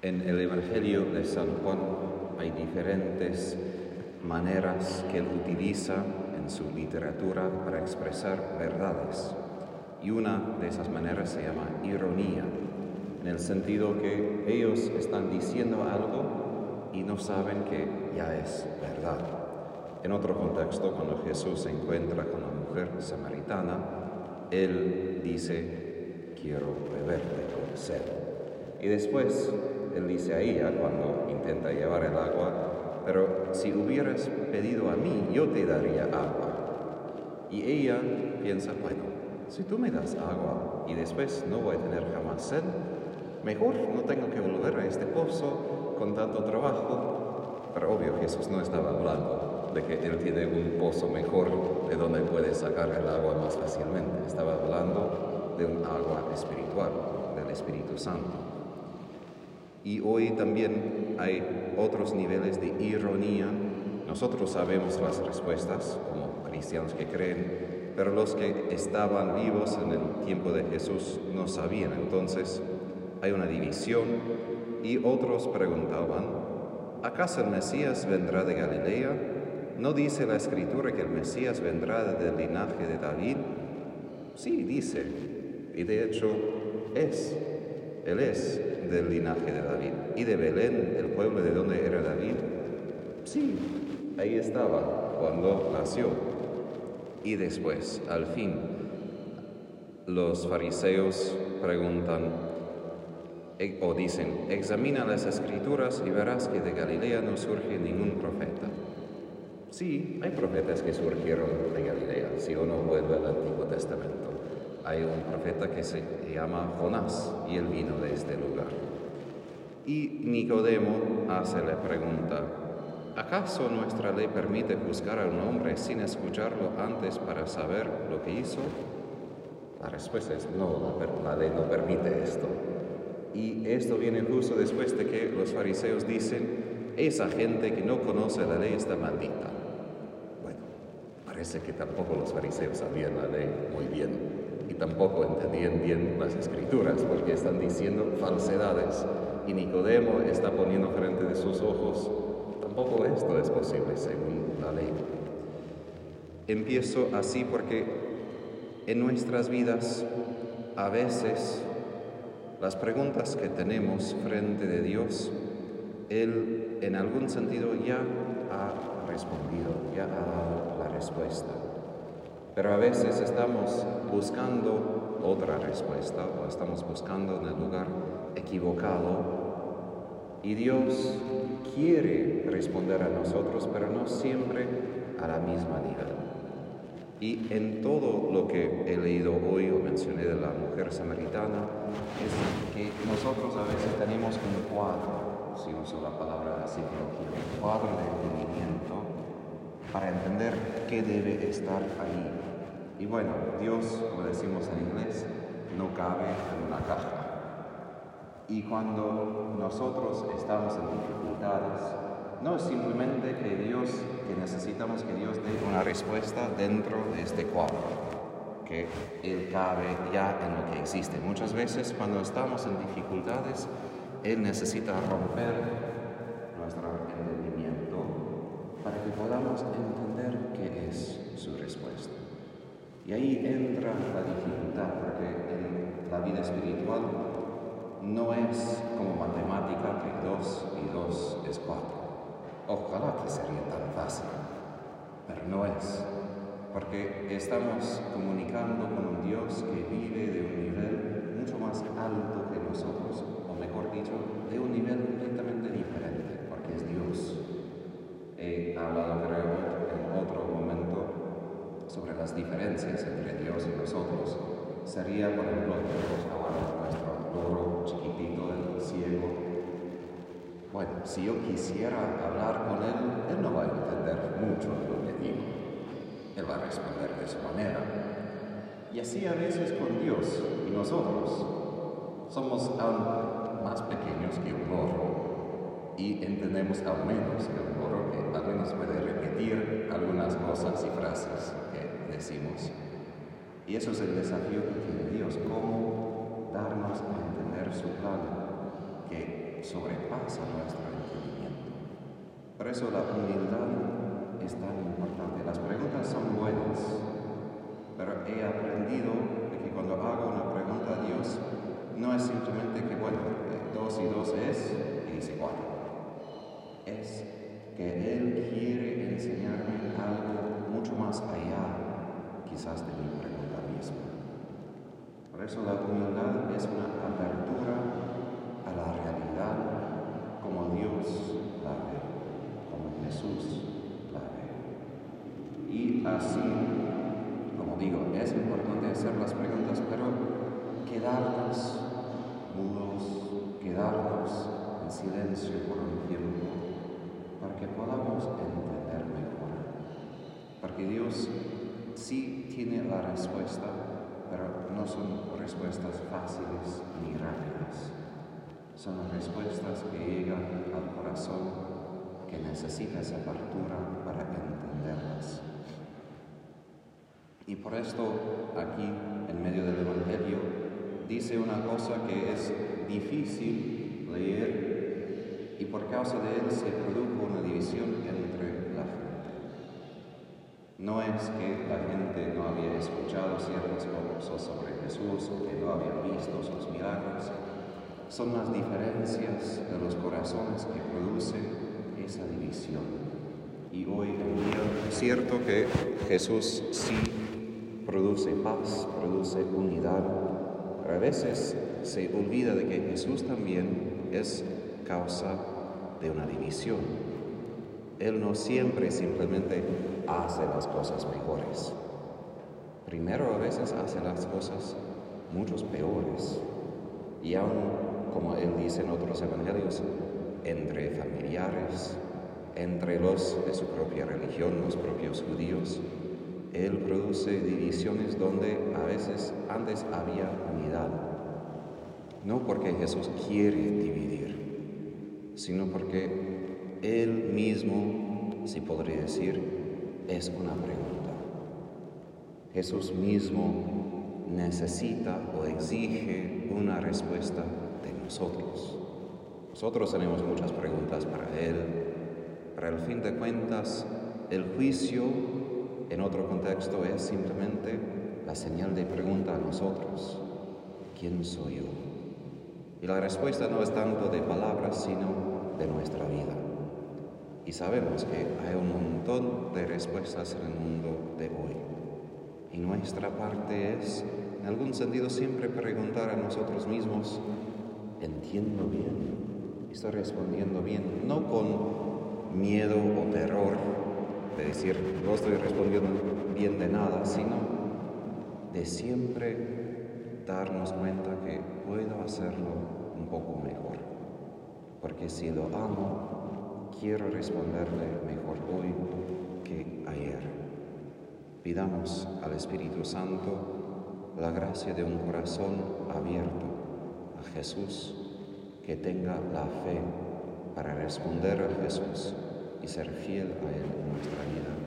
En el Evangelio de San Juan hay diferentes maneras que él utiliza en su literatura para expresar verdades. Y una de esas maneras se llama ironía, en el sentido que ellos están diciendo algo y no saben que ya es verdad. En otro contexto, cuando Jesús se encuentra con la mujer samaritana, él dice, quiero beberte con sed. Y después dice a ella cuando intenta llevar el agua, pero si hubieras pedido a mí, yo te daría agua. Y ella piensa, bueno, si tú me das agua y después no voy a tener jamás sed, mejor no tengo que volver a este pozo con tanto trabajo. Pero obvio, Jesús no estaba hablando de que él tiene un pozo mejor de donde puede sacar el agua más fácilmente. Estaba hablando de un agua espiritual, del Espíritu Santo. Y hoy también hay otros niveles de ironía. Nosotros sabemos las respuestas como cristianos que creen, pero los que estaban vivos en el tiempo de Jesús no sabían. Entonces hay una división y otros preguntaban, ¿acaso el Mesías vendrá de Galilea? ¿No dice la escritura que el Mesías vendrá del linaje de David? Sí, dice, y de hecho es, Él es del linaje de David. ¿Y de Belén, el pueblo de donde era David? Sí, ahí estaba cuando nació. Y después, al fin, los fariseos preguntan e, o dicen, examina las escrituras y verás que de Galilea no surge ningún profeta. Sí, hay profetas que surgieron de Galilea, si uno vuelve al Antiguo Testamento hay un profeta que se llama Jonás y él vino de este lugar. Y Nicodemo hace la pregunta, ¿acaso nuestra ley permite juzgar a un hombre sin escucharlo antes para saber lo que hizo? La respuesta es no, la, ley no permite esto. Y esto viene justo después de que los fariseos dicen, esa gente que no conoce la ley está maldita. Bueno, parece que tampoco los fariseos sabían la ley tampoco entendían bien las escrituras porque están diciendo falsedades y Nicodemo está poniendo frente de sus ojos, tampoco esto es posible según la ley. Empiezo así porque en nuestras vidas a veces las preguntas que tenemos frente de Dios, Él en algún sentido ya ha respondido, ya ha dado la respuesta. Pero a veces estamos buscando otra respuesta o estamos buscando en el lugar equivocado y Dios quiere responder a nosotros, pero no siempre a la misma nivel. Y en todo lo que he leído hoy o mencioné de la mujer samaritana, es que nosotros a veces tenemos un cuadro, si uso la palabra psicología, un cuadro de entendimiento para entender qué debe estar ahí y bueno, Dios, como decimos en inglés, no cabe en una caja. Y cuando nosotros estamos en dificultades, no es simplemente que Dios, que necesitamos que Dios dé una respuesta dentro de este cuadro, que Él cabe ya en lo que existe. Muchas veces cuando estamos en dificultades, Él necesita romper nuestro entendimiento para que podamos entender qué es su respuesta. Y ahí entra la dificultad, porque en la vida espiritual no es como matemática que dos y dos es cuatro. Ojalá que sería tan fácil, pero no es, porque estamos comunicando con un Dios que vive de un nivel mucho más alto que nosotros, o mejor dicho, de un nivel completamente diferente, porque es Dios. Diferencias entre Dios y nosotros sería, por ejemplo, nuestro loro chiquitito, el ciego. Bueno, si yo quisiera hablar con él, él no va a entender mucho de lo que digo. Él va a responder de su manera. Y así a veces con Dios y nosotros somos aún más pequeños que un loro y entendemos aún menos que un loro que al menos puede repetir algunas cosas y frases Y eso es el desafío que tiene Dios, cómo darnos a entender su plan, que sobrepasa nuestro entendimiento. Por eso la humildad es tan importante. Las preguntas son buenas, pero he aprendido que cuando hago una pregunta a Dios, no es simplemente que, bueno, dos y dos es, y dice cuatro. Es que Él quiere enseñarme algo mucho más allá, quizás de mi Por eso la humildad es una apertura a la realidad como Dios la ve, como Jesús la ve. Y así, como digo, es importante hacer las preguntas, pero quedarnos mudos, quedarnos en silencio por un tiempo, para que podamos entender mejor. Porque Dios sí tiene la respuesta, pero no son respuestas fáciles ni rápidas. Son respuestas que llegan al corazón que necesita esa apertura para entenderlas. Y por esto aquí, en medio del Evangelio, dice una cosa que es difícil leer y por causa de él se produjo una división entre la gente. No es que la gente no había escuchado ciertas cosas sobre Jesús o que no había visto sus milagros, son las diferencias de los corazones que producen esa división. Y hoy en día es cierto que Jesús sí produce paz, produce unidad, a veces se olvida de que Jesús también es causa de una división. Él no siempre simplemente hace las cosas mejores. Primero a veces hace las cosas muchos peores. Y aún, como él dice en otros evangelios, entre familiares, entre los de su propia religión, los propios judíos, él produce divisiones donde a veces antes había unidad. No porque Jesús quiere dividir, sino porque Él mismo, si podría decir, es una pregunta. Jesús mismo necesita o exige una respuesta de nosotros. Nosotros tenemos muchas preguntas para Él, pero al fin de cuentas, el juicio en otro contexto es simplemente la señal de pregunta a nosotros, ¿quién soy yo? Y la respuesta no es tanto de palabras, sino de nuestra vida. Y sabemos que hay un montón de respuestas en el mundo de hoy. Y nuestra parte es, en algún sentido, siempre preguntar a nosotros mismos, ¿entiendo bien? ¿Estoy respondiendo bien? No con miedo o terror, de decir, no estoy respondiendo bien de nada, sino de siempre darnos cuenta que puedo hacerlo un poco mejor. Porque si lo amo, quiero responderle mejor hoy que ayer. Pidamos al Espíritu Santo la gracia de un corazón abierto a Jesús, que tenga la fe para responder a Jesús y ser fiel a Él en nuestra vida.